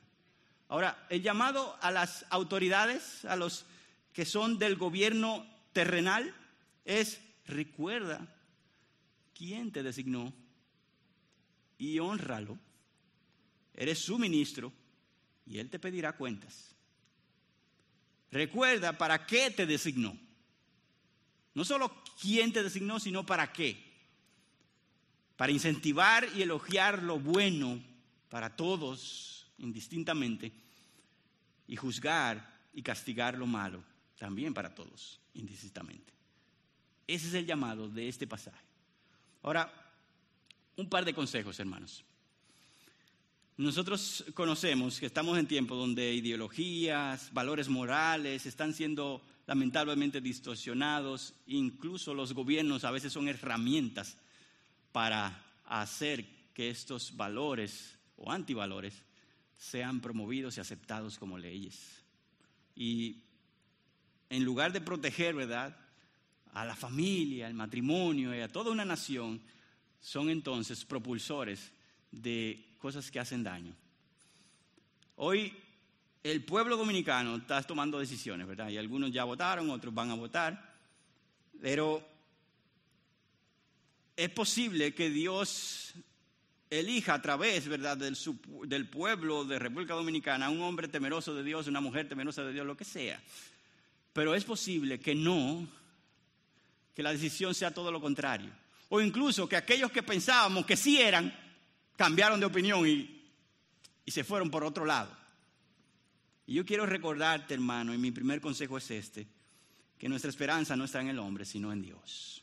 Ahora, el llamado a las autoridades, a los que son del gobierno terrenal, es recuerda quién te designó y honralo. Eres su ministro y él te pedirá cuentas. Recuerda para qué te designó. No solo quién te designó, sino para qué. Para incentivar y elogiar lo bueno para todos, indistintamente, y juzgar y castigar lo malo, también para todos, indistintamente. Ese es el llamado de este pasaje. Ahora, un par de consejos, hermanos. Nosotros conocemos que estamos en tiempos donde ideologías, valores morales están siendo lamentablemente distorsionados, incluso los gobiernos a veces son herramientas para hacer que estos valores o antivalores sean promovidos y aceptados como leyes. Y en lugar de proteger, ¿verdad? a la familia, al matrimonio y a toda una nación, son entonces propulsores de cosas que hacen daño. Hoy el pueblo dominicano está tomando decisiones, ¿verdad? Y algunos ya votaron, otros van a votar, pero es posible que Dios elija a través, ¿verdad?, del, del pueblo de República Dominicana un hombre temeroso de Dios, una mujer temerosa de Dios, lo que sea. Pero es posible que no que la decisión sea todo lo contrario. O incluso que aquellos que pensábamos que sí eran, cambiaron de opinión y, y se fueron por otro lado. Y yo quiero recordarte, hermano, y mi primer consejo es este, que nuestra esperanza no está en el hombre, sino en Dios.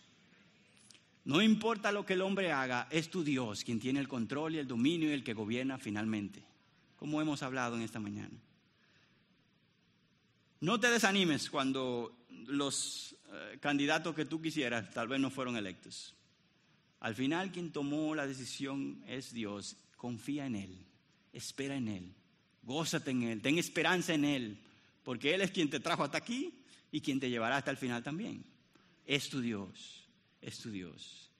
No importa lo que el hombre haga, es tu Dios quien tiene el control y el dominio y el que gobierna finalmente, como hemos hablado en esta mañana. No te desanimes cuando los eh, candidatos que tú quisieras tal vez no fueron electos. Al final quien tomó la decisión es Dios. Confía en Él, espera en Él, gózate en Él, ten esperanza en Él, porque Él es quien te trajo hasta aquí y quien te llevará hasta el final también. Es tu Dios, es tu Dios.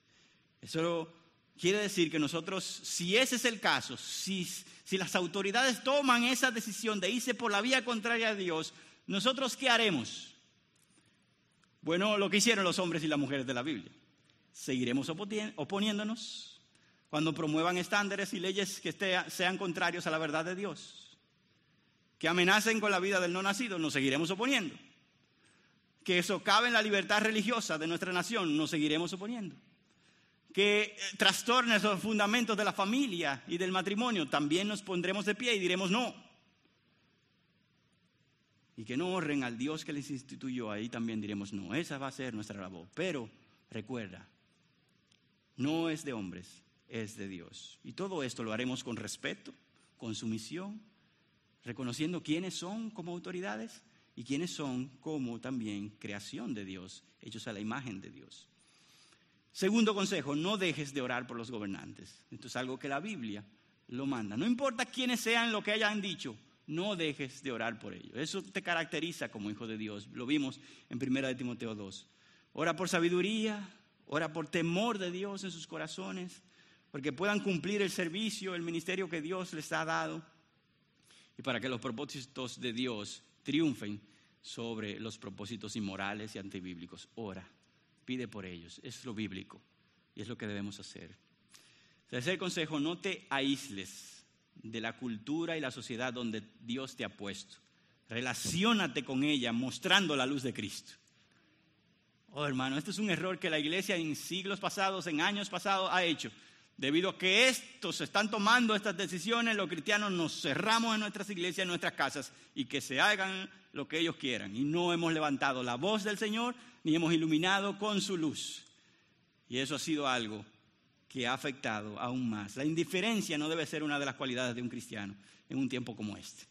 Eso quiere decir que nosotros, si ese es el caso, si, si las autoridades toman esa decisión de irse por la vía contraria a Dios, nosotros ¿qué haremos? Bueno, lo que hicieron los hombres y las mujeres de la Biblia. Seguiremos oponiéndonos cuando promuevan estándares y leyes que sean contrarios a la verdad de Dios. Que amenacen con la vida del no nacido, nos seguiremos oponiendo. Que socaven la libertad religiosa de nuestra nación, nos seguiremos oponiendo. Que eh, trastornen los fundamentos de la familia y del matrimonio, también nos pondremos de pie y diremos no y que no honren al Dios que les instituyó, ahí también diremos, no, esa va a ser nuestra labor. Pero recuerda, no es de hombres, es de Dios. Y todo esto lo haremos con respeto, con sumisión, reconociendo quiénes son como autoridades y quiénes son como también creación de Dios, hechos a la imagen de Dios. Segundo consejo, no dejes de orar por los gobernantes. Esto es algo que la Biblia lo manda. No importa quiénes sean lo que hayan dicho, no dejes de orar por ellos. Eso te caracteriza como hijo de Dios. Lo vimos en 1 de Timoteo 2. Ora por sabiduría, ora por temor de Dios en sus corazones, porque puedan cumplir el servicio, el ministerio que Dios les ha dado y para que los propósitos de Dios triunfen sobre los propósitos inmorales y antibíblicos. Ora, pide por ellos. Es lo bíblico y es lo que debemos hacer. Tercer consejo, no te aísles de la cultura y la sociedad donde Dios te ha puesto. Relaciónate con ella mostrando la luz de Cristo. Oh hermano, este es un error que la iglesia en siglos pasados, en años pasados ha hecho. Debido a que estos están tomando estas decisiones, los cristianos nos cerramos en nuestras iglesias, en nuestras casas, y que se hagan lo que ellos quieran. Y no hemos levantado la voz del Señor, ni hemos iluminado con su luz. Y eso ha sido algo que ha afectado aún más. La indiferencia no debe ser una de las cualidades de un cristiano en un tiempo como este.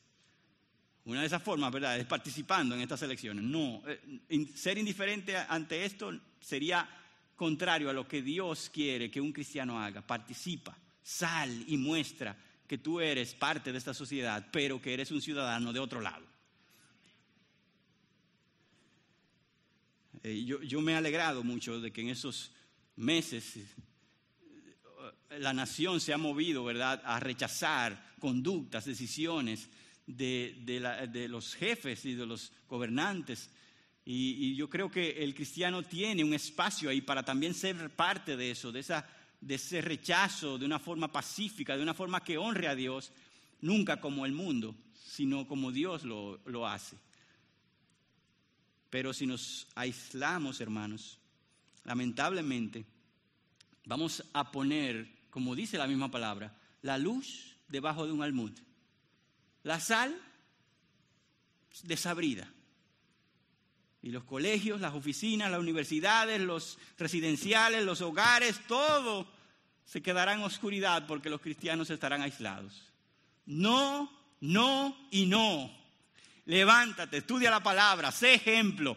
Una de esas formas, ¿verdad?, es participando en estas elecciones. No, eh, ser indiferente ante esto sería contrario a lo que Dios quiere que un cristiano haga. Participa, sal y muestra que tú eres parte de esta sociedad, pero que eres un ciudadano de otro lado. Eh, yo, yo, me he alegrado mucho de que en esos meses eh, la nación se ha movido, ¿verdad?, a rechazar conductas, decisiones de, de los jefes y de los gobernantes y, yo creo que el cristiano tiene un espacio ahí para también ser parte de eso, de, esa, de ese rechazo de una forma pacífica, de una forma que honre a Dios, nunca como el mundo, sino como Dios lo, lo hace. Pero si nos aislamos, hermanos, lamentablemente, vamos a poner, como dice la misma palabra, la luz debajo de un almud, la sal desabrida y los colegios, las oficinas, las universidades, los residenciales, los hogares, todo se quedará en oscuridad porque los cristianos estarán aislados. No, no y no. Levántate, estudia la palabra, sé ejemplo.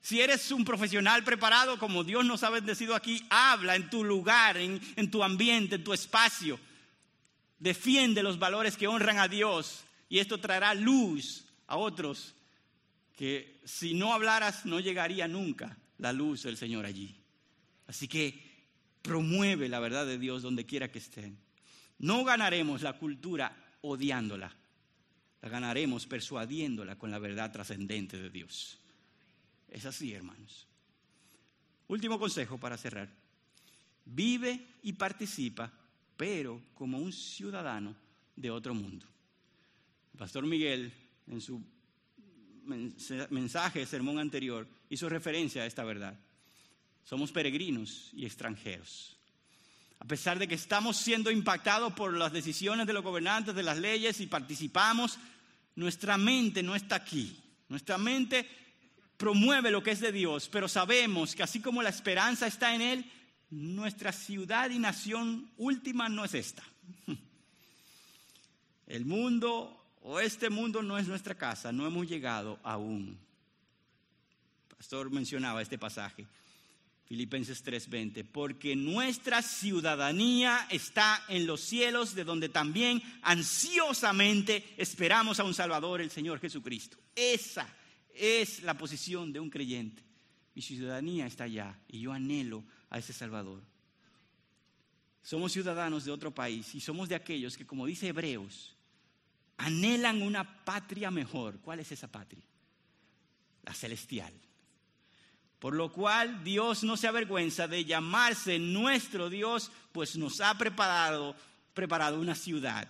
Si eres un profesional preparado, como Dios nos ha bendecido aquí, habla en tu lugar, en, tu ambiente, en tu espacio. Defiende los valores que honran a Dios y esto traerá luz a otros que si no hablaras no llegaría nunca la luz del Señor allí. Así que promueve la verdad de Dios donde quiera que estén. No ganaremos la cultura odiándola, la ganaremos persuadiéndola con la verdad trascendente de Dios. Es así, hermanos. Último consejo para cerrar. Vive y participa, pero como un ciudadano de otro mundo. Pastor Miguel, en su mensaje, sermón anterior, hizo referencia a esta verdad. Somos peregrinos y extranjeros. A pesar de que estamos siendo impactados por las decisiones de los gobernantes, de las leyes y participamos, nuestra mente no está aquí. Nuestra mente promueve lo que es de Dios, pero sabemos que así como la esperanza está en Él, nuestra ciudad y nación última no es esta. <laughs> El mundo o este mundo no es nuestra casa, no hemos llegado aún. El pastor mencionaba este pasaje, Filipenses 3:20, porque nuestra ciudadanía está en los cielos, de donde también ansiosamente esperamos a un Salvador, el Señor Jesucristo. Esa es la posición de un creyente. Mi ciudadanía está allá y yo anhelo a ese Salvador. Somos ciudadanos de otro país y somos de aquellos que, como dice Hebreos, anhelan una patria mejor. ¿Cuál es esa patria? La celestial. Por lo cual Dios no se avergüenza de llamarse nuestro Dios, pues nos ha preparado, preparado una ciudad.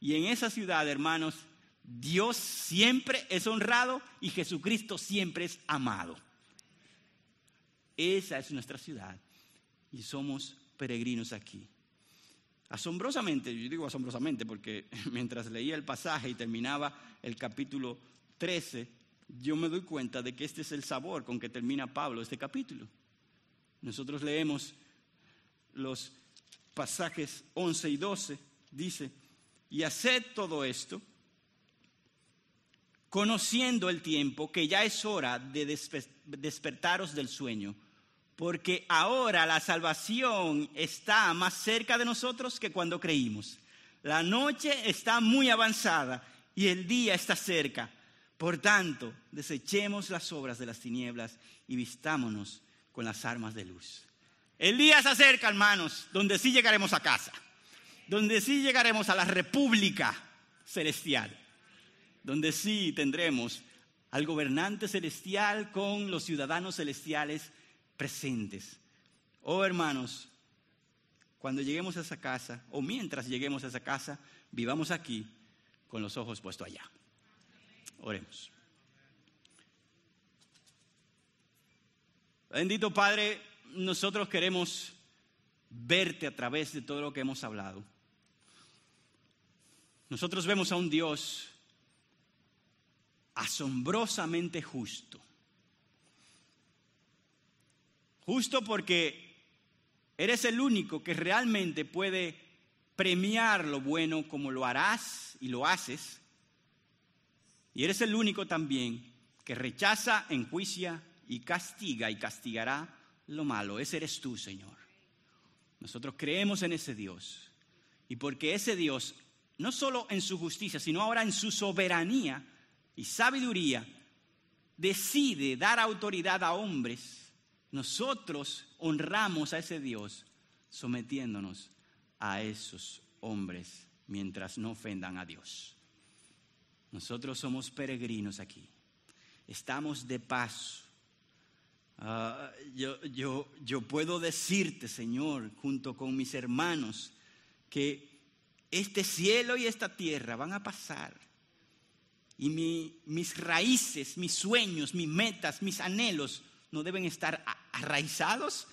Y en esa ciudad, hermanos, Dios siempre es honrado y Jesucristo siempre es amado. Esa es nuestra ciudad y somos peregrinos aquí. Asombrosamente, yo digo asombrosamente porque <laughs> mientras leía el pasaje y terminaba el capítulo 13, yo me doy cuenta de que este es el sabor con que termina Pablo este capítulo. Nosotros leemos los pasajes 11 y 12, dice, y haced todo esto conociendo el tiempo que ya es hora de despertaros del sueño porque ahora la salvación está más cerca de nosotros que cuando creímos. La noche está muy avanzada y el día está cerca. Por tanto, desechemos las obras de las tinieblas y vistámonos con las armas de luz. El día se acerca, hermanos, donde sí llegaremos a casa, donde sí llegaremos a la república celestial, donde sí tendremos al gobernante celestial con los ciudadanos celestiales presentes. Oh hermanos, cuando lleguemos a esa casa, o mientras lleguemos a esa casa, vivamos aquí con los ojos puestos allá. Oremos. Bendito Padre, nosotros queremos verte a través de todo lo que hemos hablado. Nosotros vemos a un Dios asombrosamente justo. Justo porque eres el único que realmente puede premiar lo bueno como lo harás y lo haces. Y eres el único también que rechaza, enjuicia y castiga y castigará lo malo. Ese eres tú, Señor. Nosotros creemos en ese Dios. Y porque ese Dios, no solo en su justicia, sino ahora en su soberanía y sabiduría, decide dar autoridad a hombres, nosotros honramos a ese Dios sometiéndonos a esos hombres mientras no ofendan a Dios. Nosotros somos peregrinos aquí. Estamos de paso. Ah, yo, yo, yo puedo decirte, Señor, junto con mis hermanos, que este cielo y esta tierra van a pasar. Y mis raíces, mis sueños, mis metas, mis anhelos no deben estar arraizados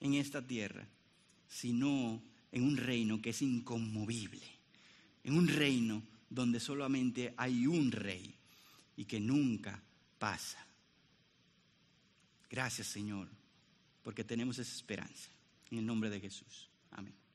en esta tierra, sino en un reino que es inconmovible, en un reino donde solamente hay un rey y que nunca pasa. Gracias Señor, porque tenemos esa esperanza. En el nombre de Jesús. Amén.